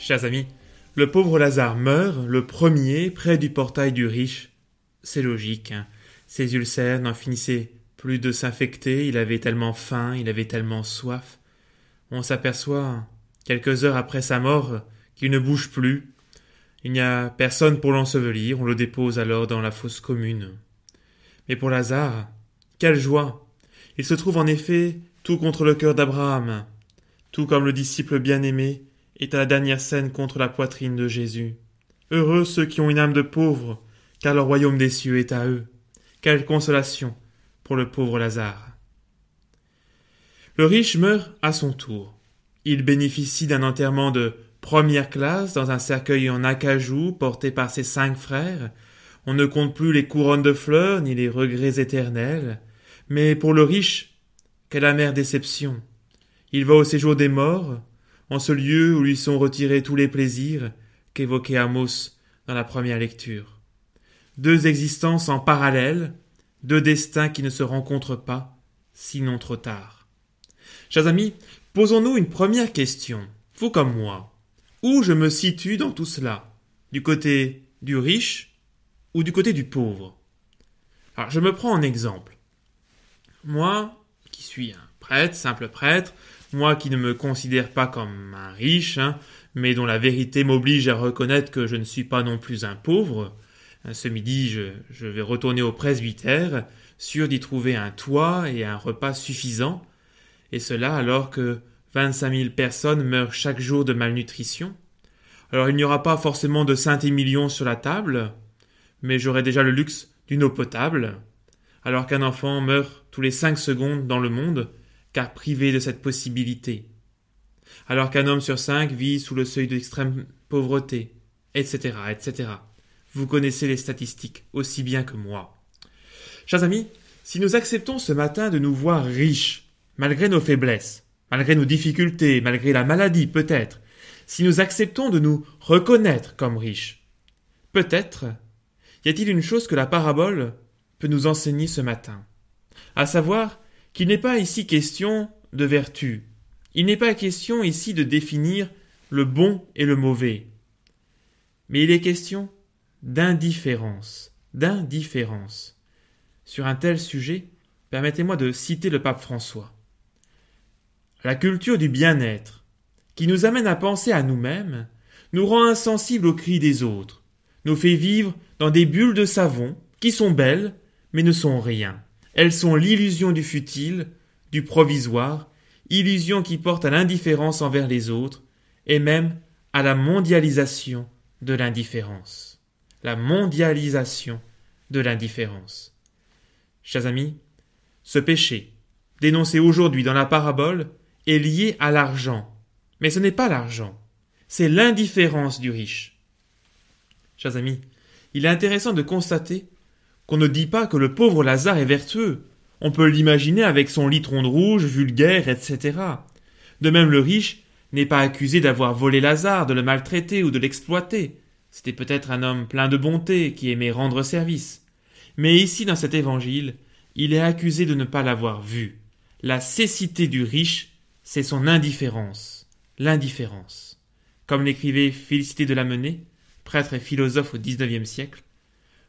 Chers amis, le pauvre Lazare meurt, le premier, près du portail du riche. C'est logique, hein. ses ulcères n'en finissaient plus de s'infecter, il avait tellement faim, il avait tellement soif. On s'aperçoit, quelques heures après sa mort, qu'il ne bouge plus. Il n'y a personne pour l'ensevelir, on le dépose alors dans la fosse commune. Mais pour Lazare, quelle joie. Il se trouve en effet tout contre le cœur d'Abraham, tout comme le disciple bien-aimé est à la dernière scène contre la poitrine de Jésus. Heureux ceux qui ont une âme de pauvre, car le royaume des cieux est à eux. Quelle consolation pour le pauvre Lazare. Le riche meurt à son tour. Il bénéficie d'un enterrement de première classe dans un cercueil en acajou porté par ses cinq frères. On ne compte plus les couronnes de fleurs ni les regrets éternels. Mais pour le riche, quelle amère déception. Il va au séjour des morts, en ce lieu où lui sont retirés tous les plaisirs qu'évoquait Amos dans la première lecture. Deux existences en parallèle, deux destins qui ne se rencontrent pas, sinon trop tard. Chers amis, posons-nous une première question, vous comme moi. Où je me situe dans tout cela? Du côté du riche ou du côté du pauvre? Alors, je me prends en exemple. Moi, qui suis un prêtre, simple prêtre, moi qui ne me considère pas comme un riche, hein, mais dont la vérité m'oblige à reconnaître que je ne suis pas non plus un pauvre, hein, ce midi je, je vais retourner au presbytère, sûr d'y trouver un toit et un repas suffisant, et cela alors que vingt-cinq mille personnes meurent chaque jour de malnutrition. Alors il n'y aura pas forcément de Saint-Émilion sur la table, mais j'aurai déjà le luxe d'une eau potable, alors qu'un enfant meurt tous les cinq secondes dans le monde, car privé de cette possibilité, alors qu'un homme sur cinq vit sous le seuil d'extrême pauvreté, etc., etc. Vous connaissez les statistiques aussi bien que moi. Chers amis, si nous acceptons ce matin de nous voir riches, malgré nos faiblesses, malgré nos difficultés, malgré la maladie peut-être, si nous acceptons de nous reconnaître comme riches, peut-être y a-t-il une chose que la parabole peut nous enseigner ce matin, à savoir qu'il n'est pas ici question de vertu. Il n'est pas question ici de définir le bon et le mauvais. Mais il est question d'indifférence, d'indifférence. Sur un tel sujet, permettez-moi de citer le pape François. La culture du bien-être, qui nous amène à penser à nous-mêmes, nous rend insensibles aux cris des autres, nous fait vivre dans des bulles de savon qui sont belles, mais ne sont rien. Elles sont l'illusion du futile, du provisoire, illusion qui porte à l'indifférence envers les autres, et même à la mondialisation de l'indifférence. La mondialisation de l'indifférence. Chers amis, ce péché, dénoncé aujourd'hui dans la parabole, est lié à l'argent. Mais ce n'est pas l'argent, c'est l'indifférence du riche. Chers amis, il est intéressant de constater qu'on ne dit pas que le pauvre Lazare est vertueux. On peut l'imaginer avec son litron de rouge, vulgaire, etc. De même le riche n'est pas accusé d'avoir volé Lazare, de le maltraiter ou de l'exploiter. C'était peut-être un homme plein de bonté qui aimait rendre service. Mais ici dans cet évangile, il est accusé de ne pas l'avoir vu. La cécité du riche, c'est son indifférence. L'indifférence. Comme l'écrivait Félicité de la Menée, prêtre et philosophe au XIXe siècle,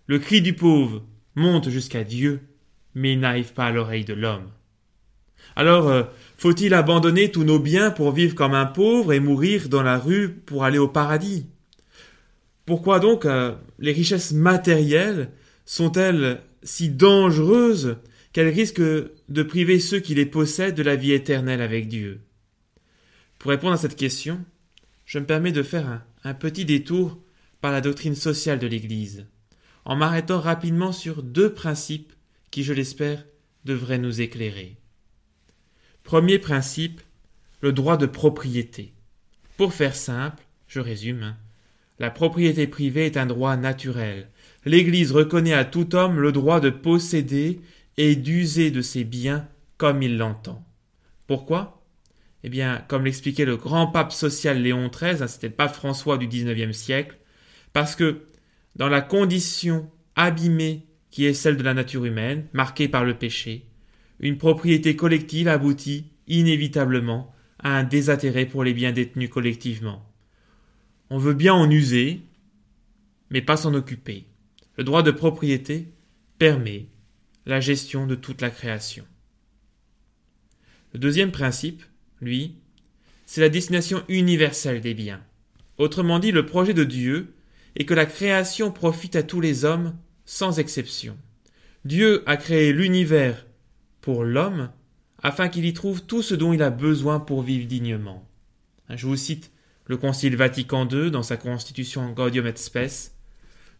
le cri du pauvre monte jusqu'à Dieu, mais n'arrive pas à l'oreille de l'homme. Alors, euh, faut-il abandonner tous nos biens pour vivre comme un pauvre et mourir dans la rue pour aller au paradis? Pourquoi donc euh, les richesses matérielles sont-elles si dangereuses qu'elles risquent de priver ceux qui les possèdent de la vie éternelle avec Dieu? Pour répondre à cette question, je me permets de faire un petit détour par la doctrine sociale de l'Église en m'arrêtant rapidement sur deux principes qui, je l'espère, devraient nous éclairer. Premier principe, le droit de propriété. Pour faire simple, je résume, hein, la propriété privée est un droit naturel. L'Église reconnaît à tout homme le droit de posséder et d'user de ses biens comme il l'entend. Pourquoi? Eh bien, comme l'expliquait le grand pape social Léon XIII, hein, c'était pape François du XIXe siècle, parce que dans la condition abîmée qui est celle de la nature humaine, marquée par le péché, une propriété collective aboutit inévitablement à un désintérêt pour les biens détenus collectivement. On veut bien en user, mais pas s'en occuper. Le droit de propriété permet la gestion de toute la création. Le deuxième principe, lui, c'est la destination universelle des biens. Autrement dit, le projet de Dieu est que la création profite à tous les hommes sans exception. Dieu a créé l'univers pour l'homme afin qu'il y trouve tout ce dont il a besoin pour vivre dignement. Je vous cite le Concile Vatican II dans sa constitution Gaudium et Spes.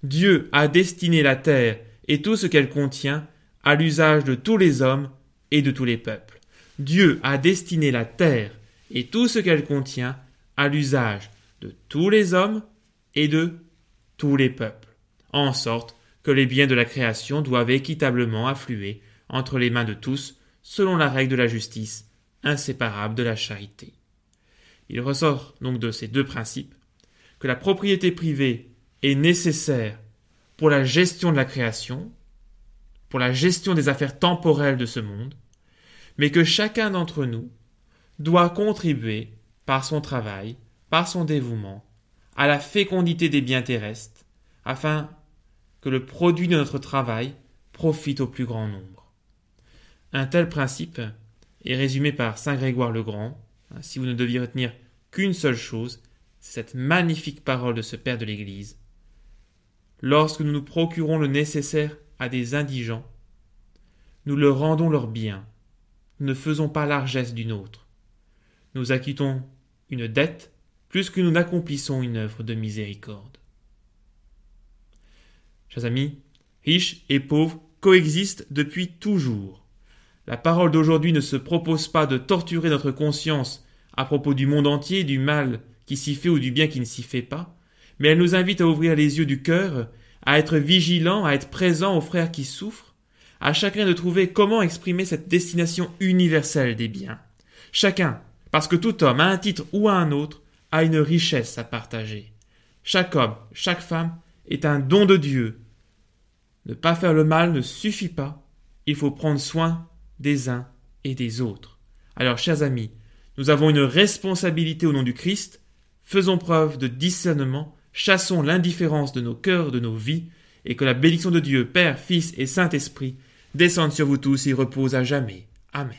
Dieu a destiné la terre et tout ce qu'elle contient à l'usage de tous les hommes et de tous les peuples. Dieu a destiné la terre et tout ce qu'elle contient à l'usage de tous les hommes et de tous les peuples, en sorte que les biens de la création doivent équitablement affluer entre les mains de tous selon la règle de la justice, inséparable de la charité. Il ressort donc de ces deux principes que la propriété privée est nécessaire pour la gestion de la création, pour la gestion des affaires temporelles de ce monde, mais que chacun d'entre nous doit contribuer par son travail, par son dévouement, à la fécondité des biens terrestres, afin que le produit de notre travail profite au plus grand nombre. Un tel principe est résumé par Saint Grégoire le Grand. Si vous ne deviez retenir qu'une seule chose, c'est cette magnifique parole de ce Père de l'Église. Lorsque nous nous procurons le nécessaire à des indigents, nous leur rendons leur bien, nous ne faisons pas largesse d'une autre. Nous acquittons une dette plus que nous n'accomplissons une œuvre de miséricorde. Chers amis, riches et pauvres coexistent depuis toujours. La parole d'aujourd'hui ne se propose pas de torturer notre conscience à propos du monde entier, du mal qui s'y fait ou du bien qui ne s'y fait pas, mais elle nous invite à ouvrir les yeux du cœur, à être vigilants, à être présents aux frères qui souffrent, à chacun de trouver comment exprimer cette destination universelle des biens. Chacun, parce que tout homme, à un titre ou à un autre, a une richesse à partager. Chaque homme, chaque femme est un don de Dieu. Ne pas faire le mal ne suffit pas. Il faut prendre soin des uns et des autres. Alors, chers amis, nous avons une responsabilité au nom du Christ. Faisons preuve de discernement, chassons l'indifférence de nos cœurs, de nos vies, et que la bénédiction de Dieu, Père, Fils et Saint-Esprit descende sur vous tous et repose à jamais. Amen.